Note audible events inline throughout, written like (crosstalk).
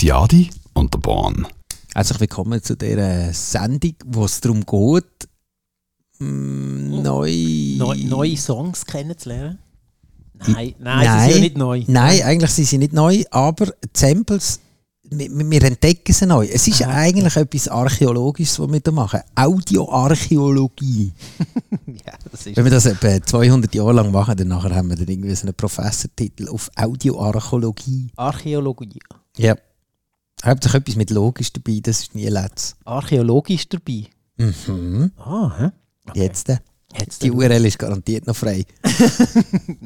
Die Adi und der Bahn. Herzlich willkommen zu dieser Sendung, wo es darum geht, mm, neu... Neu, neue Songs kennenzulernen? Nein, nein, Nein. sie sind ja nicht neu. Nein, eigentlich sind sie nicht neu, aber die Samples, wir, wir entdecken sie neu. Es ist Aha. eigentlich etwas Archäologisches, was wir da machen. Audioarchäologie. (laughs) Ja, das ist Wenn wir das etwa 200 Jahre lang machen, dann nachher haben wir dann irgendwie so einen Professortitel auf Audioarchäologie. Archäologie. Ja. Hauptsächlich etwas mit Logisch dabei, das ist nie letzt. Archäologisch dabei. Mhm. Ah, hä? Okay. Jetzt. äh. Jetzt Die URL ist garantiert noch frei. (laughs)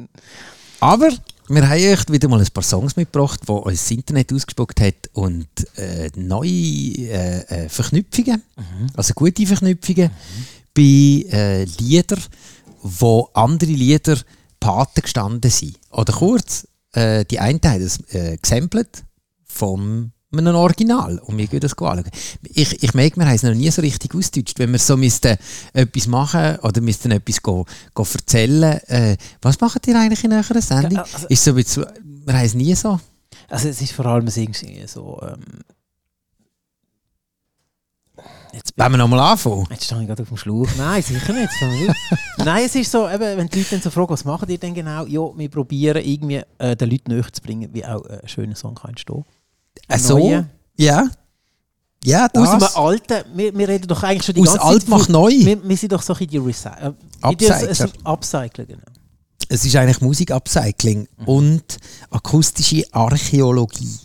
Aber wir haben euch wieder mal ein paar Songs mitgebracht, die uns das Internet ausgespuckt hat und äh, neue äh, äh, Verknüpfungen, also gute Verknüpfungen bei äh, Liedern, wo andere Lieder Paten gestanden sind. Oder kurz, äh, die einen haben das äh, gesampelt vom einem Original und wir gehen das anschauen. Ich, ich merke, wir haben es noch nie so richtig ausgedeutscht. Wenn wir so müssten etwas machen oder müssten etwas go, go erzählen, äh, was macht ihr eigentlich in eurer Sendung? Also- ist so bisschen, wir haben es nie so. Also es ist vor allem irgendwie so... Ähm, jetzt, Wollen wir nochmal anfangen? jetzt stehe ich gerade auf dem Schlauch. Nein, sicher nicht. (laughs) Nein, es ist so, eben, wenn die Leute dann so fragen, was machen ihr denn genau? Ja, wir probieren irgendwie äh, den Leuten näher zu bringen, wie auch äh, ein schöner Song kann entstehen. Äh, so? Neue. Ja. Ja, Aus einem das. alten, wir, wir reden doch eigentlich schon die Aus ganze alt Zeit macht neu. Wir, wir sind doch so bisschen die Recy äh, Upcycler. es- es- Upcycler, genau. Es ist eigentlich Musikupcycling Mhm. und akustische Archäologie.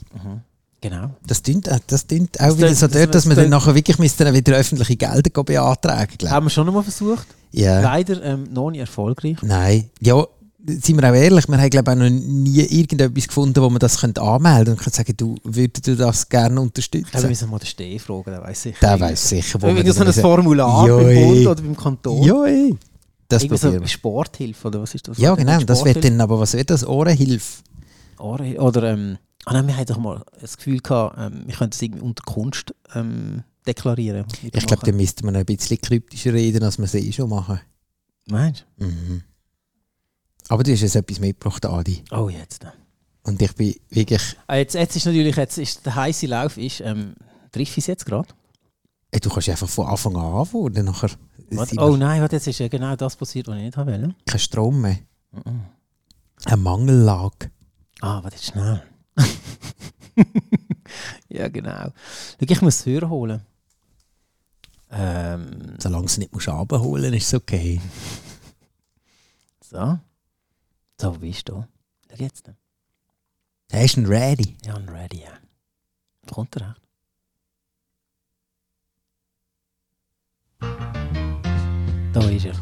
Genau. Das klingt, äh, das klingt auch Das wieder so das- dort, dass das wir dann nachher wirklich müssten dann wieder öffentliche Gelder beantragen glaub. Haben wir schon einmal versucht. Ja. Leider ähm, noch nicht erfolgreich. Nein. Ja, sind wir auch ehrlich, wir haben glaube ich auch noch nie irgendetwas gefunden, wo man das könnte anmelden und können sagen, du würdest du das gerne Ich glaube, wir unterstützen? müssen mal den Steh fragen, der weiß sicher. Der weiß sicher, wo Irgendwie wir so ein das Formular Joi. beim Bund oder beim Kanton. Ja, ey. Das Irgendwie probieren so. Sporthilfe oder was ist das? Ja, genau. Das wird dann, aber was wird das? Ohrenhilfe? Ohren- Oder, ähm, ah nein, wir hatten doch mal das Gefühl gehabt, ähm, wir könnten es irgendwie unter Kunst ähm, deklarieren. da Ich glaube, dann müsste man noch ein bisschen kryptischer reden, als wir es eh schon machen. Meinst Mhm. Aber du hast jetzt etwas mitgebracht, Adi. Oh, jetzt. Und ich bin wirklich... Ah, jetzt. Jetzt ist natürlich, jetzt ist der heiße Lauf ist, ähm, triff ich es jetzt gerade? Du kannst einfach von Anfang an anfangen dann nachher... Oh nein, warte, jetzt ist ja genau das passiert, was ich nicht haben wollte. Kein Strom mehr. Mhm. Eine Mangellage. Ah, warte, schnell. (laughs) ja, genau. Schau, ich muss es hören holen. Ähm, Solange du es nicht musst abholen ist es okay. (laughs) so. So, wo bist du? Schau jetzt. Hast du ihn ready? Ja, I'm ready, ja. Kommt er recht? Da ist er.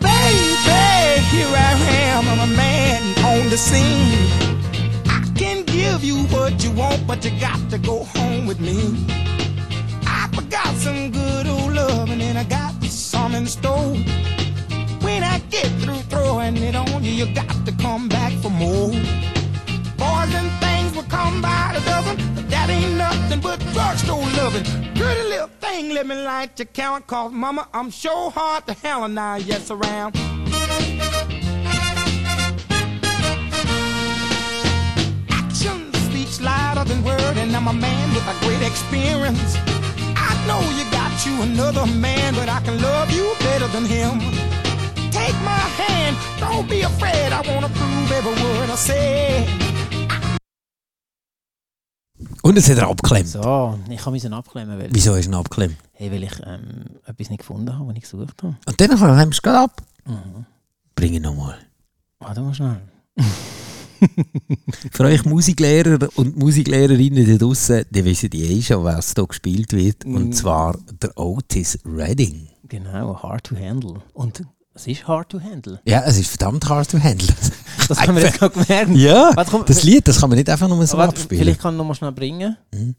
Baby, here I am, I'm a man on the scene. I can give you what you want, but you got to go home with me. I got some good old love, and I got some in store. When I get through throwing it on you, you got to come back for more. Boys and things will come by the dozen, but that ain't nothing but drugstore loving. Pretty little thing, let me light your count, cause mama, I'm sure hard to hell now, yes, around. Action louder than word, and I'm a man with a great experience. Know you got you another man, but I can love you better than him. Take my hand, don't be afraid. I wanna prove every word I say. Und es hat er abgeklemmt. So, ich kann mich abklemmen, weil, Wieso du ihn abgeklemmt? hey, weil ich ähm, etwas nicht gefunden habe, was ich gesucht habe. Und dann nimmst du es gerade ab. Mhm. Bring ihn nochmal. Warte mal schnell. (laughs) Für euch Musiklehrer und Musiklehrerinnen da draussen, die wissen die eh schon, was hier gespielt wird. Mm. Und zwar der Otis Redding. Genau, hard to handle. Und es ist hard to handle. Ja, es ist verdammt hard to handle. (laughs) Das haben wir jetzt (laughs) gerade gemerkt. ja, Warte, komm, das Lied, das kann man nicht einfach nur so Warte, abspielen. Vielleicht kann ich noch mal schnell bringen. Mhm.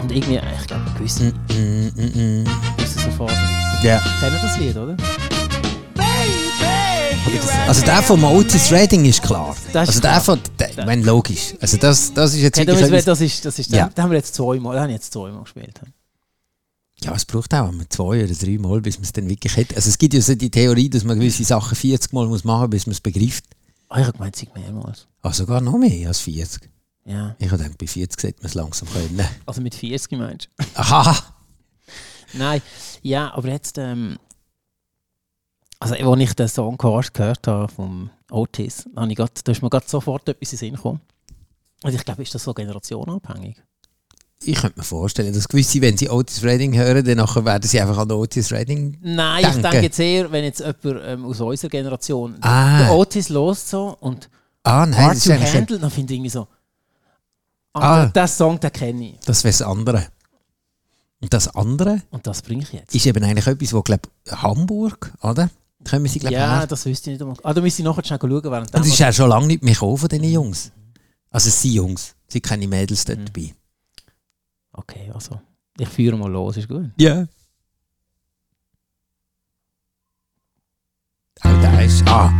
Und irgendwie, ich glaube, gewisse, Mm, mm, mm, mm. gewisse sofort. Ja. Kennen das Lied, oder? Also der von Otis. Redding ist klar. Das ist also der von, der, ich meine, logisch. Also das, das ist jetzt Hey, wirklich das, etwas- das ist, das ist, Ja. den haben wir jetzt zweimal, den habe ich jetzt zweimal gespielt. Ja, es braucht auch einmal zwei oder drei Mal, bis man es dann wirklich hat. Also es gibt ja so die Theorie, dass man gewisse Sachen 40 Mal muss machen muss, bis man es begreift. Ah, ich habe gemeint, es mehrmals. Ah, sogar noch mehr als 40. Ja. Ich habe gedacht, bei 40 sollte man es langsam können. Also mit 40 meinst du? Aha! Nein, ja, aber jetzt, ähm, also als ich den Song Cars gehört habe vom Otis, habe ich grad, da ist mir grad sofort etwas in den Sinn gekommen. Und ich glaube, ist das so generationenabhängig? Ich könnte mir vorstellen, dass gewisse, wenn sie Otis Redding hören, dann nachher werden sie einfach an Otis Redding. Nein, Denke. ich denke jetzt eher, wenn jetzt jemand ähm, aus unserer Generation Ah. Otis lost so und Ah, nein, Hard das to Handle, dann finde ich irgendwie so, Ah. ah. der Song, den kenne ich. das wäre das andere. Und das andere Und das bringe ich jetzt. ist eben eigentlich etwas, wo, glaube Hamburg, oder? Können sie, glaube ja, her. das wüsste ich nicht einmal. Ah, da müsste ich nachher schnell schauen, während Und es ist auch schon lange nicht mehr gekommen von diesen Jungs. Also sind Jungs, sind keine Mädels dort Mhm. dabei. Okay, also. Ich führe mal los, ist gut. Ja. Auch der ist. Ah,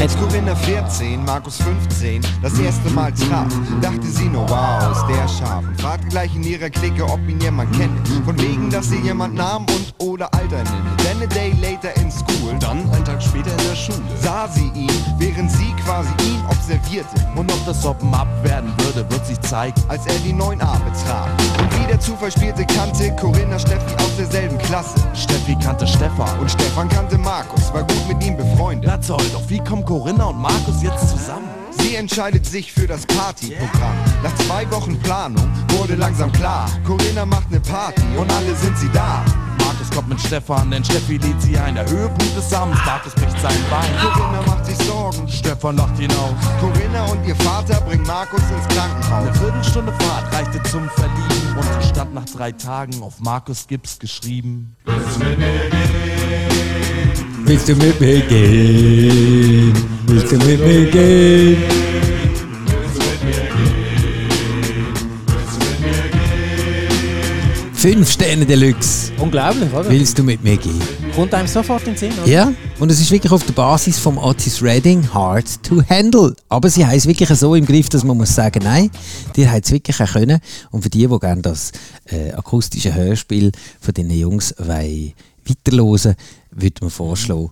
Als Corinna 14, Markus 15 das erste Mal traf, dachte sie nur, wow, ist der scharf. Und fragte gleich in ihrer Clique, ob ihn jemand kenne. Von wegen, dass sie jemand Namen und oder Alter nenne. Then a day later in school, Dann ein Tag später in der Schule. sah sie ihn, während sie quasi ihn observierte. Und ob das Open Up werden würde, wird sich zeigen. als er die 9a betraf. Und wie der Zufall spielte, kannte Corinna Steffi aus derselben Klasse. Steffi kannte Stefan. Und Stefan kannte Markus, war gut mit ihm befreundet. Na toll, doch wie kommen Corinna und Markus jetzt zusammen? Sie entscheidet sich für das Partyprogramm. Nach zwei Wochen Planung wurde langsam klar, Corinna macht ne Party und alle sind sie da. Markus kommt mit Stefan, denn Steffi lädt sie ein. Der Höhepunkt des Abends, Markus bricht sein Bein. Corinna macht sich Sorgen. Stefan lacht ihn aus. Corinna und ihr Vater bringen Markus ins Eine Krankenhaus. Viertelstunde Fahrt reichte zum Verlieben und stand nach drei Tagen auf Markus Gips geschrieben. willst du mit mir gehen? Willst du mit mir gehen? Fünf Sterne Deluxe. Unglaublich, oder? Willst du mit mir gehen? Kommt einem sofort in den Sinn, oder? Ja, und es ist wirklich auf der Basis vom Otis Redding Hard to Handle. Aber sie haben es wirklich so im Griff, dass man muss sagen, nein, die haben es wirklich auch können. Und für die, die gerne das äh, akustische Hörspiel von diesen Jungs wollen weiterhören, würde man vorschlagen,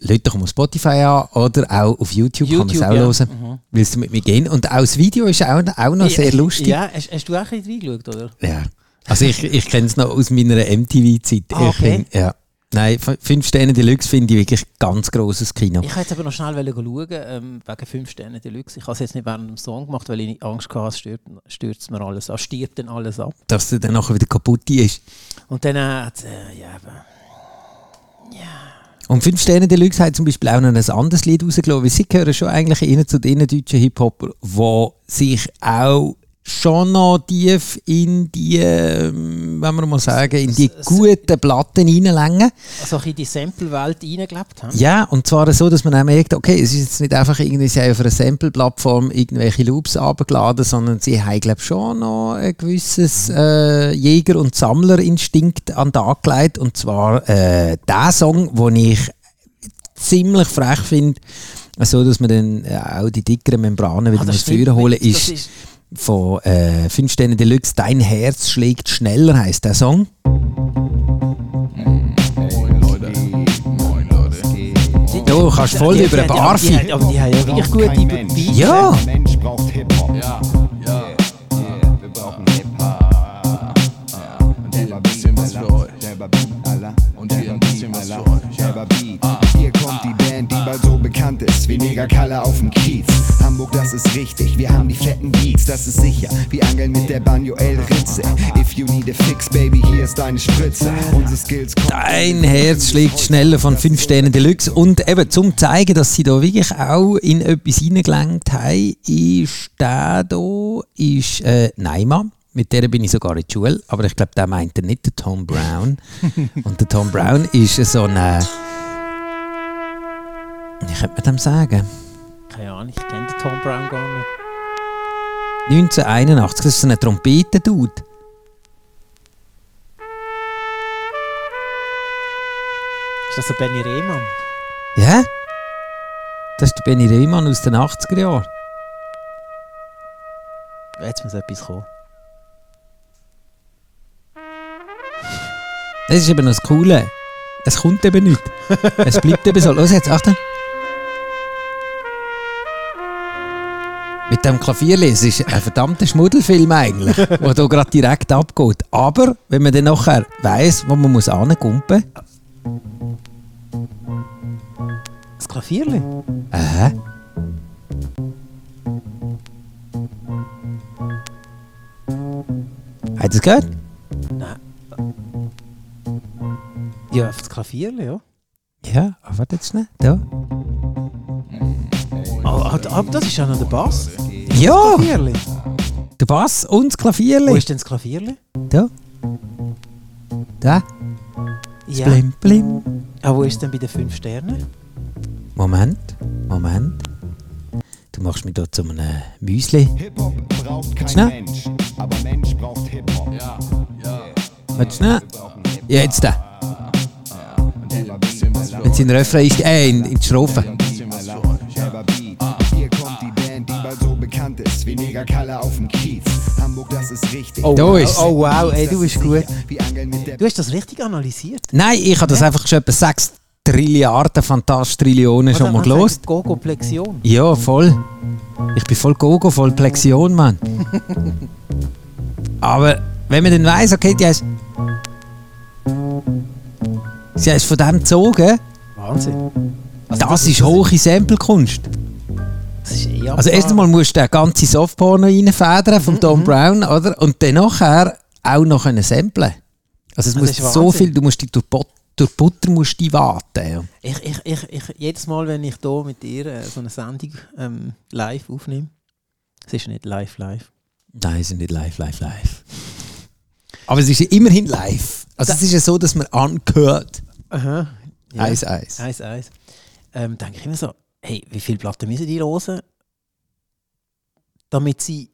Leute doch mal Spotify an oder auch auf YouTube, kann man es YouTube, auch ja. hören. Mhm. Willst du mit mir gehen? Und auch das Video ist auch, auch noch sehr lustig. Ja, hast, hast du auch ein bisschen reingeschaut, oder? Ja. Also ich, ich kenne es noch aus meiner MTV-Zeit. Ah, okay. find- ja. Nein, fünf Sterne Deluxe finde ich wirklich ganz grosses Kino. Ich wollte jetzt aber noch schnell schauen, ähm, wegen 5 Sterne Deluxe. Ich habe es jetzt nicht während dem Song gemacht, weil ich Angst hatte, es stürzt, stürzt mir alles ab, stirbt dann alles ab. Dass der dann nachher wieder kaputt ist. Und dann äh, ja, Und fünf Sterne Deluxe hat zum Beispiel auch noch ein anderes Lied rausgelassen, weil sie gehören schon eigentlich zu den deutschen Hip-Hopper, die sich auch schon noch tief in die, ähm, wenn wir mal sagen, in die guten Platten reinlängen. also in die Sample-Welt reingelebt haben. Ja, und zwar so, dass man auch merkt, okay, es ist jetzt nicht einfach irgendwie, sie haben auf einer Sample-Plattform irgendwelche Loops abgeladen, sondern sie haben, glaube ich, schon noch ein gewisses äh, Jäger- und Sammlerinstinkt an den Tag gelegt. Und zwar äh, der Song, den ich ziemlich frech finde, so dass man dann äh, auch die dickeren Membranen wieder Ah, führen holen, ist von äh, 5 Sterne Deluxe «Dein Herz schlägt schneller» heisst der Song. Moin Leute, moin Leute. Du kannst voll Die- über die- Barfi. Aber die haben ja wirklich gute Beats. Ja! Der Mensch braucht Hip-Hop. Ja, ja, Wir brauchen Hip-Hop. und hier ein bisschen was für euch. Beat, Allah. Und hier ein bisschen was für euch. Selber Beat. Hier kommt die Band, die bald so bekannt ist wie Negerkalle auf dem Kiez. Hamburg, das ist richtig, wir haben die Beats, das ist sicher. Wir angeln mit der Banjo El Ritze. If you need a fix, baby, hier ist deine Spritze. Unsere Skills. Dein Herz schlägt schneller von 5 Sternen Deluxe. Und eben zum zeigen, dass sie da wirklich auch in etwas hineingelenkt haben, ist der da, ist äh, Neima. Mit der bin ich sogar in die Schule, aber ich glaube, der meinte nicht den Tom Brown. (laughs) Und der Tom Brown ist so ein. Äh, wie könnte man dem sagen? Keine Ahnung, ich kenne den Tom Brown gar nicht. 1981. Das ist so eine Trompete, Dude. Ist das der Benny Rehmann? Ja? Das ist der Benny Rehmann aus den 80er Jahren. Jetzt muss etwas kommen. Das ist eben noch das Coole. Es kommt eben nicht. Es bleibt eben so. Los jetzt, Achtung. Mit dem Klavierlesen ist ein verdammter Schmuddelfilm eigentlich, der hier gerade direkt abgeht. Aber wenn man dann nachher weiss, wo man muss angumpen Das Klavierli? Aha. Ihr es gehört? Ja, das Klavierli, ja. Ja, aber warte jetzt schnell. Da. Oh, aber aber das ist ja noch der Bass. Ja, Klavierli. der Bass und das Wo Klavierli. ist denn das Klavierli? Da. Da. Ja. Blim, blim. Ah, wo ist denn bei den fünf Sternen? Moment, Moment. Du machst mich hier zu einem Müsli. Hip-Hop braucht kein Schnell. Mensch, aber Mensch braucht Hip-Hop. Warte schnell. Ja, jetzt da. Wenn sie in den Refrain ist, äh, in, in die Strophe. Wie Negerkalle auf dem Kiez. Hamburg, das ist richtig. Oh, Da wow. ist- oh wow, ey, du Das bist ist gut. Du hast das richtig analysiert. Nein, ich habe das einfach schon etwa 6 Trilliarden, Fantastrillionen schon mal gelost. Gogo-Plexion. Ja, voll. Ich bin voll Gogo, voll Plexion, Mann. (laughs) Aber wenn man dann weiss, okay, die heißt. Sie heißt von dem gezogen, Wahnsinn. das ist hohe Samplekunst. Also erst einmal musst du den ganzen Softporno reinfedern von Tom Brown, oder? Und dann nachher auch noch können samplen. Also es Das muss so viel, du musst die durch, But durch Butter musst die warten. Ja. Ich, ich, ich, ich, jedes Mal, wenn ich hier mit dir äh, so eine Sendung ähm, live aufnehme, es ist nicht live, live. Nein, es ist nicht live, live, live. Aber es ist ja immerhin live. Also es ist ja so, dass man angehört. Aha. Ja. Eis, Eis. Eis, Eis. Ähm, denke ich immer so, hey, wie viele Platten müssen die hören, damit sie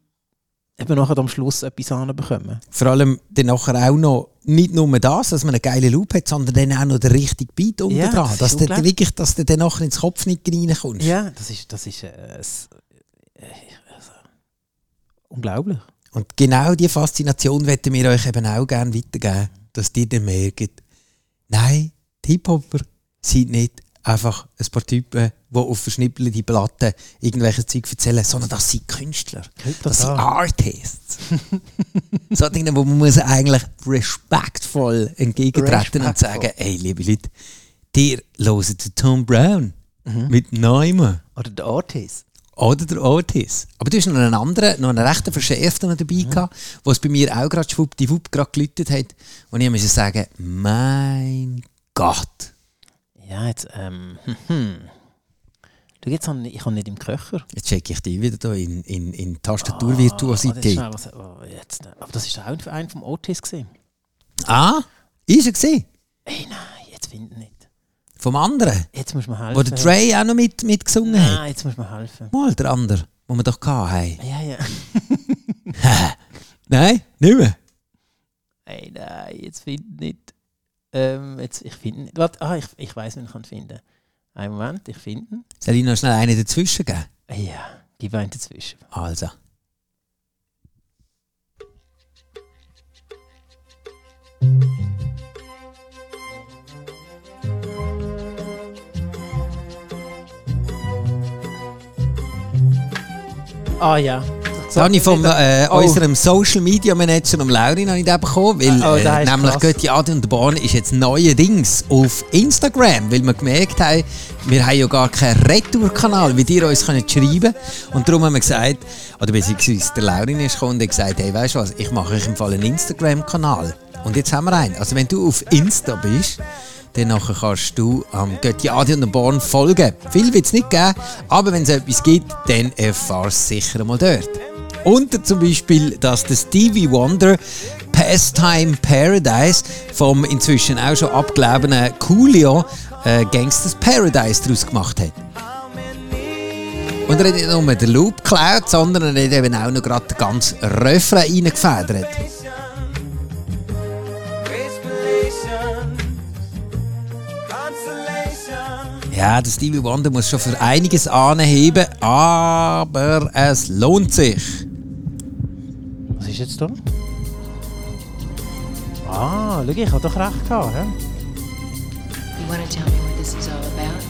eben nachher am Schluss etwas anbekommen? Vor allem dann nachher auch noch nicht nur das, dass man einen geilen Loop hat, sondern dann auch noch den richtigen Beat unten Ja, dran. das Dass du wirklich, dass du dann nachher ins Kopf nicht reinkommst. Ja, das ist, das ist äh, äh, also, unglaublich. Und genau diese Faszination möchten wir euch eben auch gerne weitergeben, dass ihr dann merkt, nein, die Hip-Hopper sind nicht einfach ein paar Typen, die auf verschnippelte Platten irgendwelche Zeug erzählen, sondern das sind Künstler. Das sind Artists. (laughs) so Dinge, wo man muss eigentlich respektvoll entgegentreten und Respektvoll. sagen, hey, liebe Leute, dir hören den Tom Brown mit Neumann. Oder der Artist. Oder der Otis. Aber du hast noch einen anderen, noch einen rechten Verschärften dabei gehabt, wo es bei mir auch gerade schwuppdiwupp gerade geläutet hat. Und ich musste sagen, mein Gott. Ja, jetzt, ähm, hm. Du, jetzt habe ich, habe nicht im Köcher. Jetzt checke ich dich wieder da in, in, in Ah, das Tastaturvirtuosität. schnell was- oh, jetzt, äh, aber das ist auch ein vom Otis gesehen. Ah, ist er gesehen? Ey, nein, jetzt finde ich nicht. Vom anderen, Jetzt muss man helfen. wo der Trey auch noch mit, mitgesungen hat. Nein, jetzt muss man helfen. Mal der andere, wo wir doch hatten. Ja, ja. (laughs) Nein, nicht mehr. Ey, nein, jetzt finde ich nicht. Ähm, jetzt, ich finde. Warte, ah, ich, ich weiß, wen ich kann finden. Einen Moment, ich finde ihn. Soll ich noch schnell einen dazwischen geben? Ja, gib einen dazwischen. Also. Ah ja. Das habe ich vom äh, Oh. unserem Social Media Manager, dem Laurin, habe ich den bekommen. Weil, Oh, der äh, nämlich. Götti Adi und der Bahn ist jetzt neuerdings auf Instagram, weil wir gemerkt haben, wir haben ja gar keinen Retour-Kanal, wie ihr uns könnt schreiben Und darum haben wir gesagt, oder beziehungsweise der Laurin ist gekommen und hat gesagt, hey, weißt du was, ich mache euch im Fall einen Instagram-Kanal. Und jetzt haben wir einen. Also wenn du auf Insta bist, dann kannst du am Götti Adi und Born folgen. Viel wird es nicht geben, aber wenn es etwas gibt, dann erfahrst du es sicher mal dort. Und zum Beispiel, dass der Stevie Wonder Pastime Paradise vom inzwischen auch schon abgelebenen Coolio äh, Gangsters Paradise daraus gemacht hat. Und er hat nicht nur den Loop geklaut, sondern er hat eben auch noch gerade den ganzen Refrain reingefedert. Ja, der Stevie Wonder muss schon für einiges anheben, aber es lohnt sich. Ist jetzt da? Ah, schau, ich habe doch recht gehabt. hä? You want to tell me what this is all about?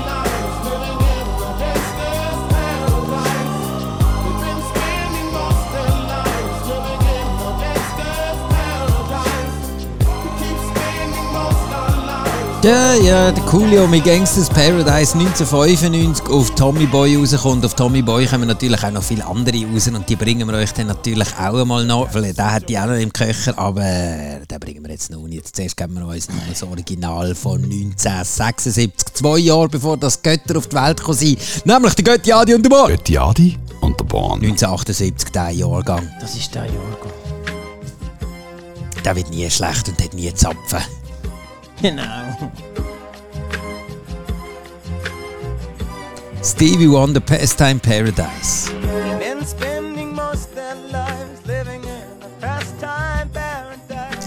Ja, ja, der Coolio mit Gangsters Paradise 1995 auf Tommy Boy rauskommt. Auf Tommy Boy kommen natürlich auch noch viele andere raus und die bringen wir euch dann natürlich auch einmal noch, weil der hat die auch noch im Köcher, aber den bringen wir jetzt noch nicht. Jetzt zuerst geben wir uns noch das Original von 1976, zwei Jahre bevor das Götter auf die Welt gekommen sind, nämlich der Götti Adi und der Bar. Götti Adi und der Bahn. 1978, der Jahrgang. Das ist der Jahrgang. Der wird nie schlecht und hat nie Zapfen. Genau. Stevie Wonder, Pastime Paradise.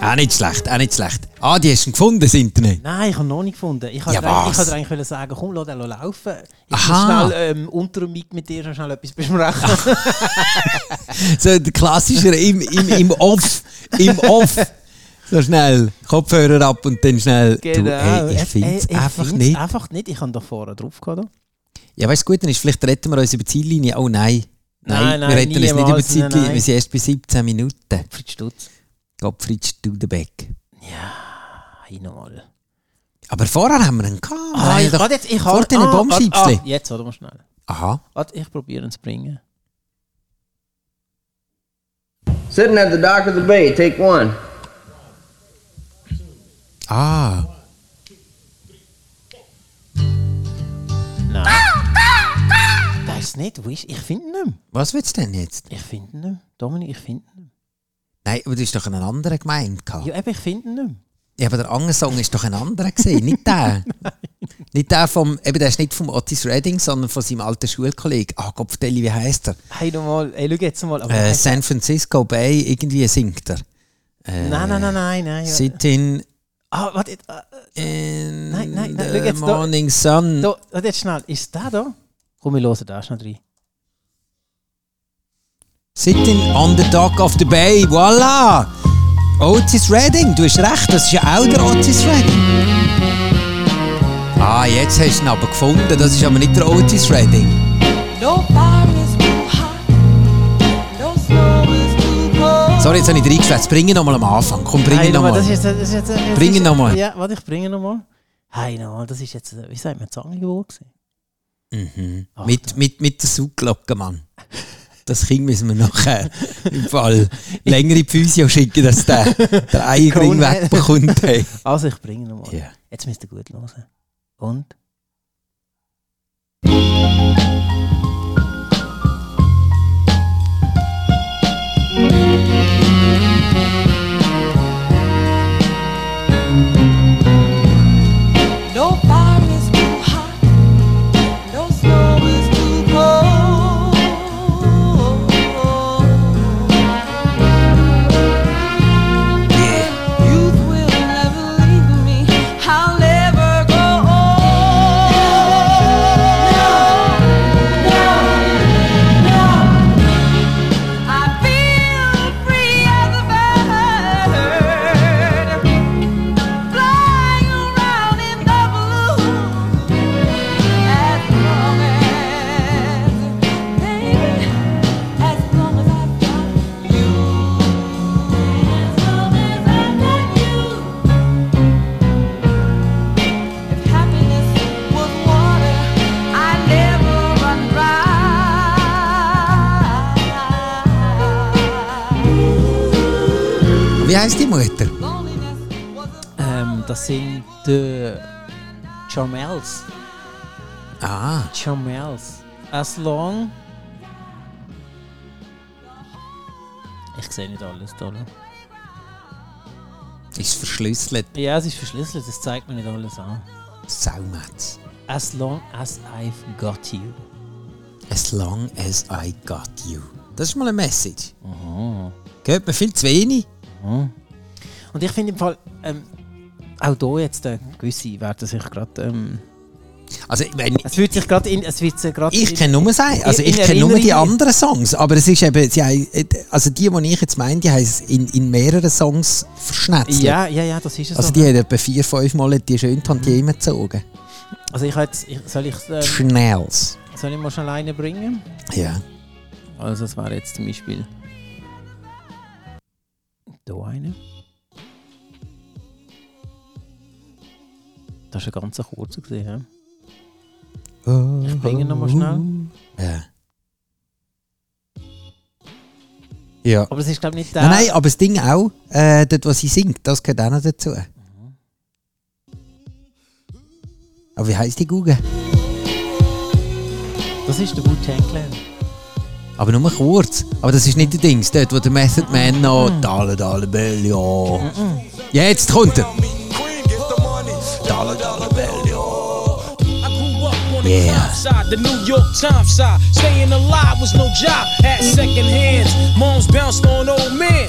Auch nicht schlecht, auch nicht schlecht. Ah, die hast du gefunden, das Internet. Nein, ich habe noch nicht gefunden. Ich wollte Ja, eigentlich, sagen, komm, lass den laufen. Ich muss Aha. schnell ähm, unter dem Mic mit dir schnell etwas besprechen. (laughs) So der klassische im, im, im Off. Im Off. So schnell. Kopfhörer ab und dann schnell. Du, ey, ich finde es ich einfach find's nicht. einfach nicht. Ich habe da vorne drauf gehabt. Ja, weißt du, gut, dann ist vielleicht retten wir uns über die Ziellinie. Oh nein. Nein, Nein, nein, wir retten uns nicht über die Ziellinie. nein, Wir sind erst bei 17 Minuten. Fritz Stutz. Gottfried Studenbeck. Hey, nochmal. Aber vorher haben wir einen gehabt. Ah, haben ich warte jetzt. Ich vor habe den ah, Bombscheibsli. ah, Jetzt, warte mal schnell. Aha. Warte, ich probiere ihn zu bringen. Sitting at the dock of the bay, take one. Ah. Nein. Das ist nicht. Wo ist Ich finde ihn nicht mehr. Was willst du denn jetzt? Ich finde ihn nicht mehr. Dominik, ich finde ihn nicht Nein, aber du hast doch einen anderen gemeint. gehabt. mehr. Ja, eben, ich finde ihn nicht mehr. Ja, aber der andere Song ist doch ein anderer gesehen, nicht der. (laughs) nicht der vom, eben der ist nicht vom Otis Redding, sondern von seinem alten Schulkollegen. Ah, Gott, Deli, wie heißt er? Hey, nochmal. Hey, schau jetzt mal. Äh, du- San Francisco Bay, irgendwie singt er. Äh, nein, nein, nein, nein. nein ja. Ah, warte. Äh, in Nein, nein, nein, the schau jetzt da. morning sun. da, warte jetzt schnell. Ist der da? Komm, wir hören da schnell rein. Sitting on the dock of the bay, voilà! Otis Redding, du hast recht, das ist ja auch der Otis Redding. Ah, jetzt hast du ihn aber gefunden, das ist aber nicht der Otis Redding. No Sorry, jetzt habe ich reingeschwätzt. Bring ihn nochmal am Anfang. Komm, bring ihn nochmal, Bring ihn nochmal. Ja, warte, ich bringe ihn nochmal. Hey, nochmal, das ist jetzt, äh, wie sagt man, Zangengeburt gewesen? Mhm. Ach, Mit, mit, mit der Saugglocke, Mann. Das Kind müssen wir nachher im Fall länger in die Physio schicken, dass der, der (laughs) Eierring wegbekommt. Hey. Also, ich bringe ihn nochmal. Ja. Jetzt müsst ihr gut hören. Und? A Ähm, Das sind die Charmels. Ah, Charmels. As long. Ich sehe nicht alles da. ist verschlüsselt. Ja, es ist verschlüsselt, das zeigt mir nicht alles an. Saumetz. As long as I've got you. As long as I got you. Das ist mal eine Message. Gehört mir viel zu wenig. Und ich finde im Fall, ähm, auch hier jetzt, äh, gewisse werden sich gerade, ähm, Also, wenn, es fühlt sich gerade in, es wird sich gerade ich kenne nur sein. Also ich kenne nur die anderen Songs. Aber es ist eben, haben, also die, die ich jetzt meine, die haben es in, in mehreren Songs verschnetzelt. Ja, ja, ja, das ist es Also so. die haben etwa vier, fünf Mal die schön Tantiemen gezogen. Also ich, habe jetzt, ich soll ich ähm, Schnells. soll ich mal schnell einen bringen? Ja. Also das wäre jetzt zum Beispiel da eine. Das ist ein ganz kurzer gesehen. Ja? Ich bringe nochmal schnell. Ja. Ja. Aber es ist glaube ich nicht der. Nein, nein, aber das Ding auch, äh, dort, was sie singt, das gehört auch noch dazu. Aber wie heisst die Google? Das ist der Wu-Tang Clan. Aber nur kurz. Aber das ist nicht der Dings, dort, wo der Method Man noch Dollar Dollar Bill, ja. Jetzt kommt er. Dollar Dollar Bill, ja. I grew up on the Yeah. side, the New York Times side. Staying alive was no job, had second hands. Moms bounced on old men.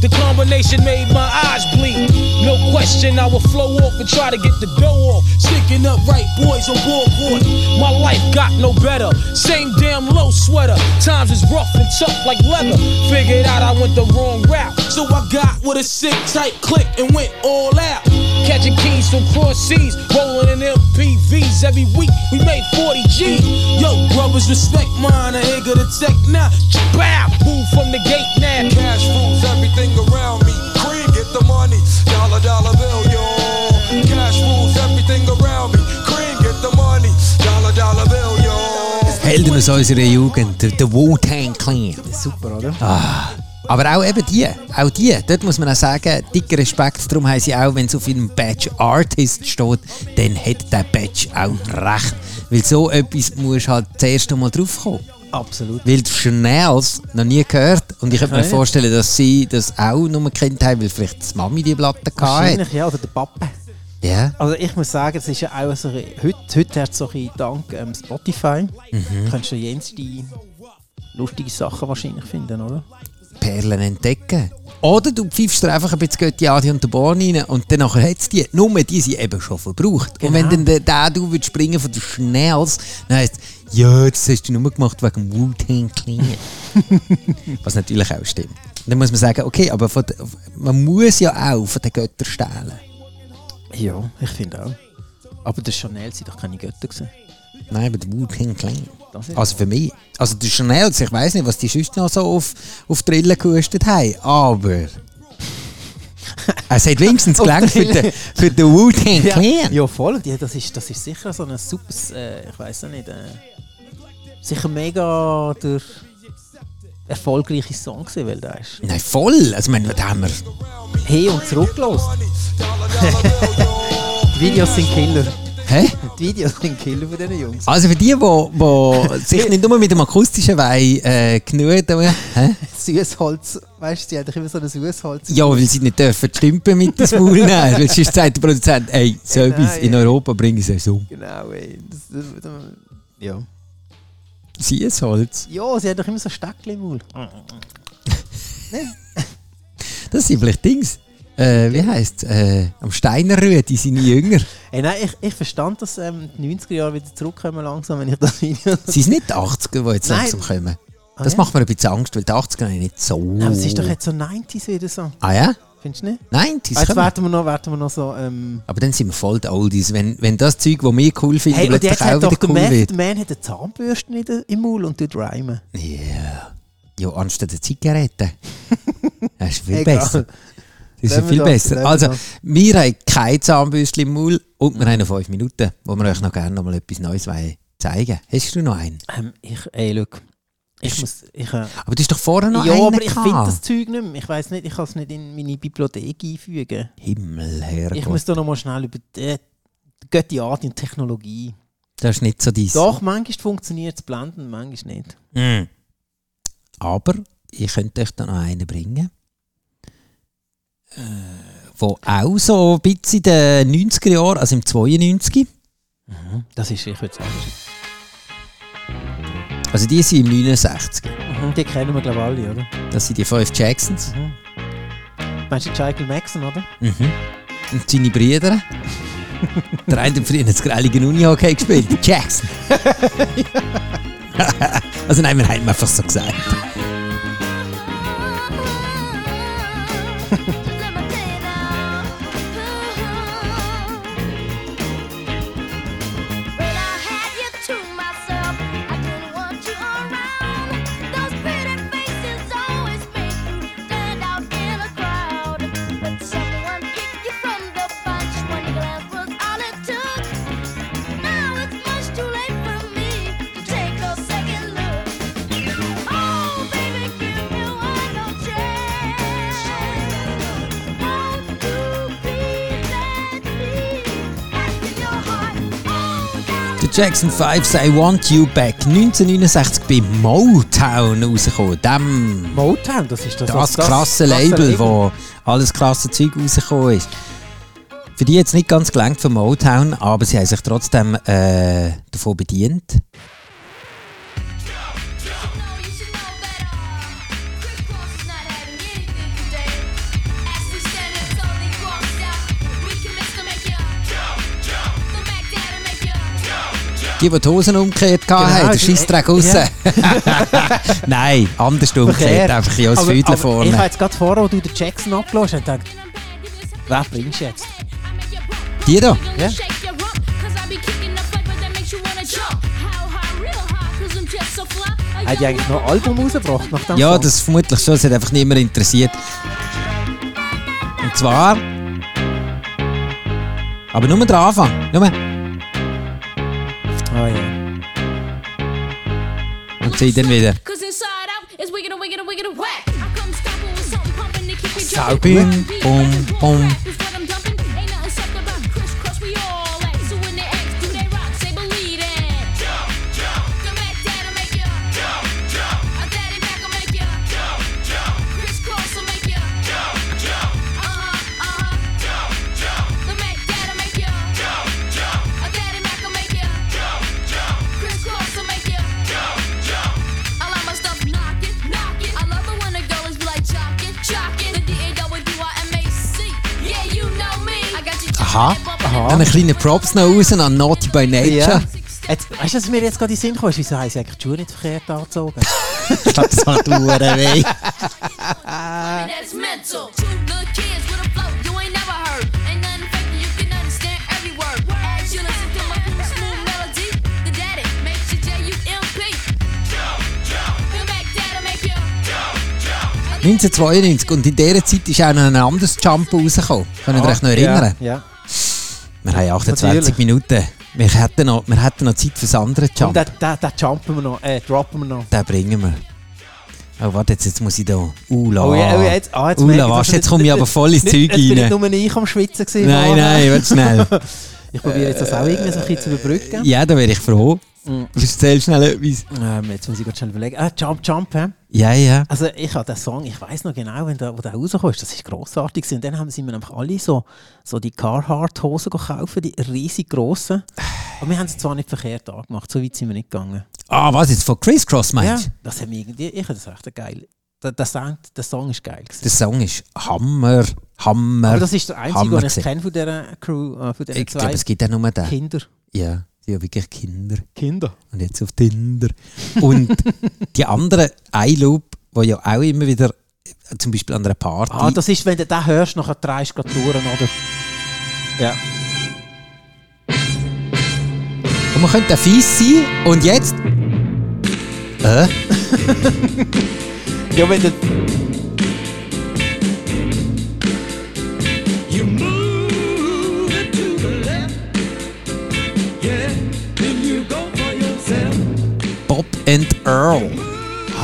The combination made my eyes bleed. No question, I would flow off and try to get the dough off. Sticking up right boys on board. My life got no better. Same damn low sweater. Times is rough and tough like leather. Figured out I went the wrong route. So I got with a sick tight click and went all out. Catching keys from cross seas, rolling in MPVs every week. We made 40 G. Yo, brothers, respect mine. I ain't gonna take now. Bow, move from the gate now. Cash rules everything around me. Cream, get the money. Dollar, dollar bill, yo. Cash rules everything around me. Cream, get the money. Dollar, dollar bill, yo. Helden aus unserer Jugend, der, der Wu-Tang Clan. Er super, oder? Aber auch eben die, auch die, dort muss man auch sagen, dicker Respekt, darum haben sie auch, wenn es auf ihrem Badge Artist steht, dann hat der Badge auch recht. Weil so etwas musst halt zuerst einmal draufkommen. Absolut. Weil die Chanels noch nie gehört und ich könnte mir vorstellen, dass sie das auch nur kennt haben, weil vielleicht die Mami die Platte hatte. Wahrscheinlich, ja, oder der Papa. Ja. Also ich muss sagen, es ist ja auch so, heute, heute hast du so ein dank ähm, Spotify, Mhm. kannst du jenste lustige Sachen wahrscheinlich finden, oder? Perlen entdecken. Oder du pfeifst dir einfach ein bisschen Götti Adi und der Born rein und dann hat es die. Nur die sind eben schon verbraucht. Und wenn Genau. dann der, der du willst springen von der Schnells, dann heisst ja, das hast du nur gemacht wegen Wu-Tang Clan. (laughs) Was natürlich auch stimmt. Dann muss man sagen, okay, aber von der, man muss ja auch von den Göttern stehlen. Ja, ich finde auch. Aber der Chanel sind doch keine Götter gewesen. Nein, aber der Wu-Tang Clan. Also für mich. Also der Chanels, ich weiß nicht, was die sonst noch so auf, auf Drillen gehustet haben, aber... (laughs) es hat wenigstens gelangt für den, für den Wu-Tang Ja, Clan. ja voll. Ja, das, ist, das ist sicher so ein super, äh, ich weiß nicht, äh, sicher mega der erfolgreiche Song gewesen, weil der ist Nein, voll. Also, ich meine, da haben wir... hey und zurückgelost. (laughs) Die Videos sind Killer. Hä? Die Videos sind Killer von diesen Jungs. Also für die, die sich nicht nur mit dem akustischen Wein äh, genug hä? Süßholz, weißt du, sie haben doch immer so ein Süßholz. Ja, weil sie nicht dürfen stümpen mit dem Maul nehmen. Weil sonst sagt der Produzent, ey, so Nein, etwas in ja. Europa bringen sie es um. Genau, ey. Das, das, das, ja. Süßholz. Ja, sie haben doch immer so Steckchen im Maul. Das sind vielleicht Dings. Äh, wie heisst es? Äh, am Steinerrühe, die sind jünger. Ey, nein, ich, ich verstand, dass ähm, die 90er Jahre wieder zurückkommen langsam, wenn ich das Video... (laughs) Sie sind nicht die 80er, die jetzt Nein. langsam kommen. Ah, Das ja? macht mir ein bisschen Angst, weil die 80er haben nicht so... Aber es ist doch jetzt so 90s wieder so. Ah ja? Findest du nicht? Nein, die Jetzt werden wir noch, werden wir noch so. Ähm, Aber dann sind wir voll die Oldies. Wenn, wenn das Zeug, das wir cool finden, hey, plötzlich auch wieder der cool Man, wird. der Man hat eine Zahnbürste in der- im Maul und tut rhymen. Ja, anstatt der Zigarette. (laughs) Das ist viel Egal. besser. Das ist wir viel besser. Also, wir haben kein Zahnbürstchen im Maul und wir haben noch fünf Minuten, wo wir euch noch gerne noch mal etwas Neues wollen zeigen Hast du noch einen? Ähm, ich, ey, look. Ich muss. Ich, äh, Aber du hast doch vorher noch ja, aber ich finde das Zeug nicht mehr. Ich weiß nicht, ich kann es nicht in meine Bibliothek einfügen. Himmel, Herrgott. Ich muss da noch mal schnell über die, die Götti Art und Technologie. Das ist nicht so dies. Doch, manchmal funktioniert es blenden, manchmal nicht. Mm. Aber ich könnte euch da noch einen bringen. Äh, wo auch so ein bisschen in den 90er Jahren, also im 92. Das ist, ich würde sagen. Also die sind im 69. Mhm, die kennen wir, glaube ich, alle, oder? Das sind die fünf Jacksons. Meinst du Michael Maxon, oder? Mhm. Und seine Brüder. (laughs) Der eine hat früher das grellige Unihockey gespielt, Jackson. (laughs) also nein, wir haben einfach so gesagt. (laughs) Jackson 5 say I Want You Back 1969 bei Motown rausgekommen. Dem Motown, das ist das, das, krasse Label, wo alles krasse Zeug rausgekommen ist. Für die jetzt nicht ganz gelangt von Motown, aber sie haben sich trotzdem äh, davon bedient. Die, die die Hosen umgekehrt Genau, hatten, der die- Scheissdreck raus. ja. (laughs) Nein, anders umgekehrt, einfach aber, Viertel aber vorne. Ich habe jetzt gerade vorher, wo du den Jackson abgelöst hast, gedacht, wer bringst du jetzt? Die da? Ja. Hat die eigentlich noch ein Album rausgebracht nach dem Ja, Song? das vermutlich schon. Es hat einfach niemand interessiert. Und zwar. Aber nur der Anfang. Nur. Oh ja. Und sie dann wieder. Sau Bum, bum, Aha. Aha. Dann einen kleinen Props noch raus an Naughty by Nature. Ja. Jetzt, weißt du, was mir jetzt gerade in den Sinn kommt? Wieso haben sie eigentlich die Schuhe nicht verkehrt angezogen? Ich glaube, das macht Uhren (laughs) weh. That's mental. Two little kids with a flow you ain't never heard. Ain't nothing fake, you can understand every word. As you listen to my cool, smooth melody, the daddy makes you J-U-M-P. Feel back, dad'll make you. 1992. Und in dieser Zeit ist auch noch ein anderes Jump rausgekommen. Könnt ihr euch noch erinnern? Ja. Wir haben 28 Natürlich. Minuten. Wir hätten, noch, wir hätten noch Zeit für das andere Und Jump. den, den, den jumpen wir noch, äh, droppen wir noch. Den bringen wir. Oh, warte, jetzt, jetzt muss ich da. Ula. Oh ja, oh jetzt, ah, jetzt Ula, ich, was, jetzt komme ich aber voll ins nicht, Zeug Jetzt bin nicht rein. nur ich am Schwitzen gewesen. Nein, nein, warte schnell. (laughs) Ich probiere jetzt das auch irgendwie so ein bisschen zu überbrücken. Ja, da wäre ich froh. Mhm. Erzähl schnell etwas. Ähm, jetzt muss ich gerade schnell überlegen. Ah, Jump, Jump, hä? Ja, ja. Also ich habe den Song, ich weiß noch genau, wenn der, wo der rausgekommen ist, das ist grossartig. Und dann haben sie mir einfach alle so, so die Carhartt-Hosen gekauft, die riesig grossen. Aber wir haben sie zwar nicht verkehrt angemacht, so weit sind wir nicht gegangen. Ah, was jetzt von Criss Cross Ja, meinst du? das hat mich irgendwie, ich finde das echt geil. Der, der, Song, der Song ist geil gewesen. Der Song ist Hammer, Hammer. Aber das ist der einzige, Hammer den ich kenne von dieser Crew, äh, von diesen Ich zwei glaube, es gibt auch nur den. Kinder. Ja, die haben wirklich Kinder. Kinder. Und jetzt auf Tinder. Und die anderen, iLoop, wo ja auch immer wieder zum Beispiel an einer Party. Ah, das ist, wenn du den hörst, nachher drehst du durch, oder? Ja. und man könnte fies sein und jetzt... Äh? (laughs) Ja, wenn du...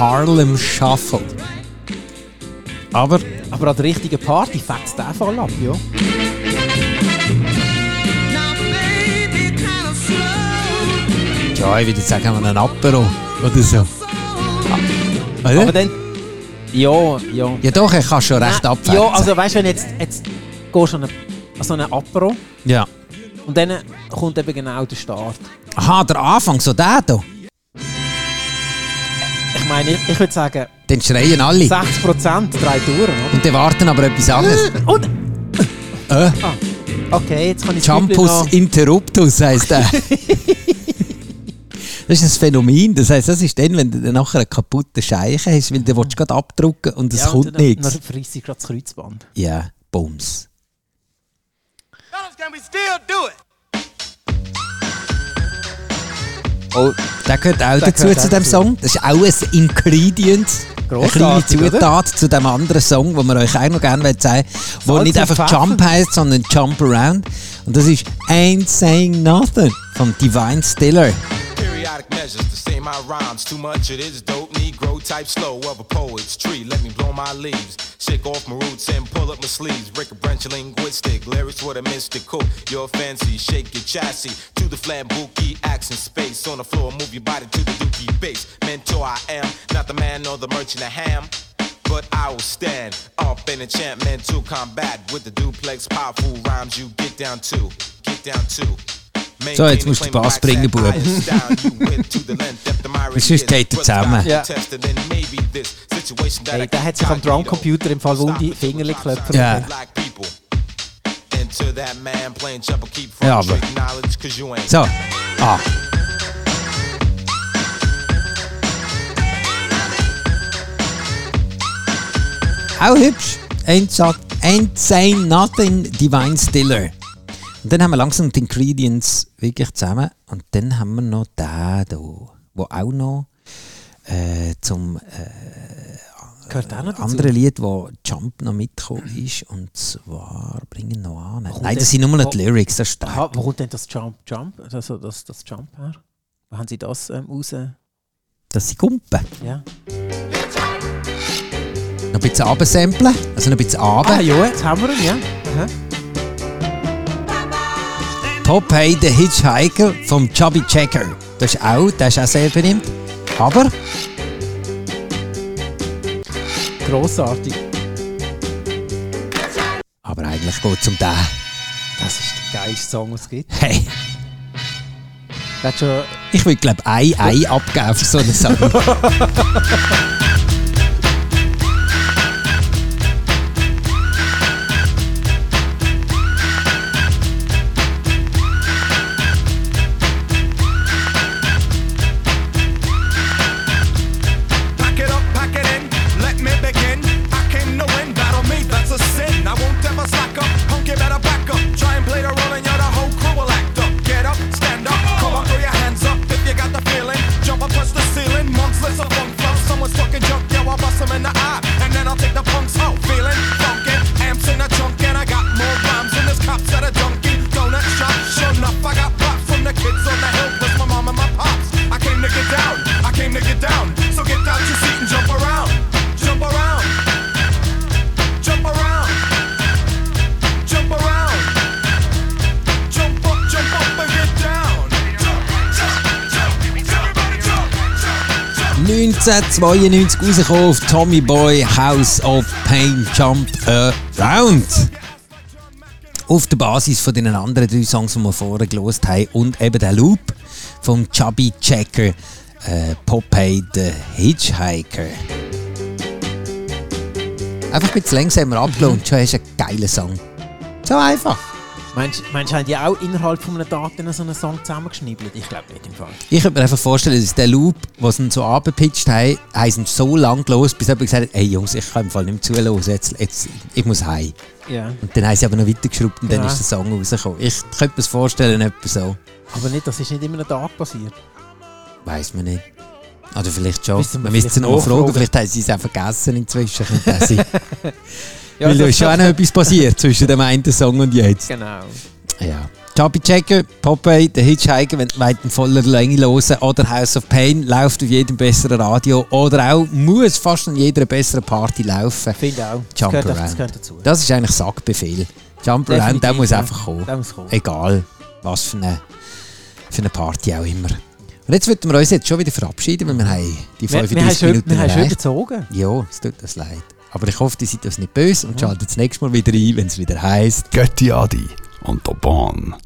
Harlem Shuffle. Aber Aber an der richtigen Party fetzt der voll ab, ja. Ja, ich würde sagen, ein Apero oder so. Oder? Aber dann... Ja, ja. ja doch, er kann schon recht Nein, abfällen. Ja, also weißt du, wenn jetzt, jetzt gehst du an so einen Apero ja. und dann kommt eben genau der Start. Aha, der Anfang, so der hier. Ich meine, ich, ich würde sagen, Dann schreien alle. 60% drei durch, oder? Und die warten aber etwas anderes. Und... Äh, Okay, jetzt kann ich Champus interruptus heisst der. (laughs) Das ist ein Phänomen. Das heisst, das ist dann, wenn du dann nachher einen kaputten Scheichen hast, weil du willst gerade abdrucken und es ja, kommt und dann, nichts. Dann frisst ich gerade das Kreuzband. Ja, Bums. Fellas, can we still do it? Oh, der gehört auch Der dazu gehört zu dem dazu. Song. Das ist auch ein Ingredient. Eine kleine Grossartig, oder? Zutat zu dem anderen Song, den wir euch auch noch gerne zeigen wollen, wo Salz nicht einfach Pfeffer. Jump heißt, sondern Jump Around. Und das ist Ain't Saying Nothing von Divine Stiller. Periodic measures say my rhymes. Too much it is dope, type slow of a poet's tree. Let me blow my leaves, shake off my roots and pull up my sleeves. Break a branch linguistic, lyrics with a mystical. You're fancy, shake your chassis to the flat bookie action space. On the floor, move your body to the dookie bass. Mentor I am, not the man or the merchant of ham. But I will stand up in enchantment to combat with the duplex powerful rhymes you get down to, get down to. So, jetzt musst du den Bass bringen, Bub. Sonst geht er zusammen. Ja. Hey, der hat sich am Drumcomputer im Fall wunde Fingerli geklopft. Ja. Ja, aber- So. Ah. Auch hübsch. Ain't, ain't saying nothing, Divine Stiller. Und dann haben wir langsam die Ingredients wirklich zusammen. Und dann haben wir noch den hier, wo auch noch äh, zum äh, Gehört auch noch dazu. andere Lied, wo Jump noch mitgekommen ist. Und zwar bringen noch an. kommt Nein, das sind nur noch die Lyrics. Das ist Aha, wo kommt denn das Jump Jump? Also das, das Jump her? Wo haben sie das ähm, raus? Das sind Gumpen. Ja. Noch ein bisschen absamplen. Also noch ein bisschen runter. Ah ja, jetzt haben wir ihn, ja. Aha. Popeye the Hitchhiker vom Chubby Checker. Das ist auch, der ist auch sehr berühmt. Aber Grossartig. Aber eigentlich geht es um den. Das ist der geilste Song, was es gibt. Hey, ich würde glaube ein Ei abgeben für so einen Song. (laughs) 1992 rausgekommen auf Tommy Boy House of Pain Jump Around. Auf der Basis von den anderen drei Songs, die wir vorher gelost haben und eben der Loop vom Chubby Checker äh, Popeye the Hitchhiker. Einfach ein bisschen langsam abgelohnt, schon hast du einen geilen Song. So einfach. Meinst meinst du, haben die auch innerhalb von einem Tag dann so einen Song zusammengeschnibbelt? Ich glaube nicht im Fall. Ich könnte mir einfach vorstellen, dass der Loop, was sie so abgepitcht haben, haben sie so lang gelost, bis jemand gesagt hat, hey Jungs, ich kann im Fall nicht mehr zuhören, jetzt, jetzt, ich muss heim. Ja. Und dann haben sie aber noch weitergeschraubt und dann Ja. ist der Song rausgekommen. Ich könnte mir das vorstellen, etwa so. Aber nicht, das ist nicht immer einen Tag passiert. Weiß man nicht. Oder vielleicht schon. Müssen wir Man müsste sie noch fragen, vielleicht haben sie es auch vergessen inzwischen. (laughs) Ja, Weil da ist schon auch noch etwas passiert zwischen dem einen Song und jetzt. Genau. Ja. Chubby Checker, Popeye, der Hitchhiker, wenn ihr in voller Länge hören oder House of Pain, läuft auf jedem besseren Radio oder auch muss fast an jeder besseren Party laufen. Finde auch. Das Jump gehört, das Around. gehört dazu. Das ist eigentlich Sackbefehl. Jump Around, Definitiv, der muss ja. einfach kommen. Der muss kommen. Egal, was für eine, für eine Party auch immer. Und jetzt würden wir uns jetzt schon wieder verabschieden, weil wir haben die Wir- wir 35 haben schon- Minuten wir haben schon überzogen. Ja, es tut uns leid. Aber ich hoffe, die seid uns nicht böse und schaltet das nächste Mal wieder ein, wenn es wieder heisst. Götti Adi und der Bahn.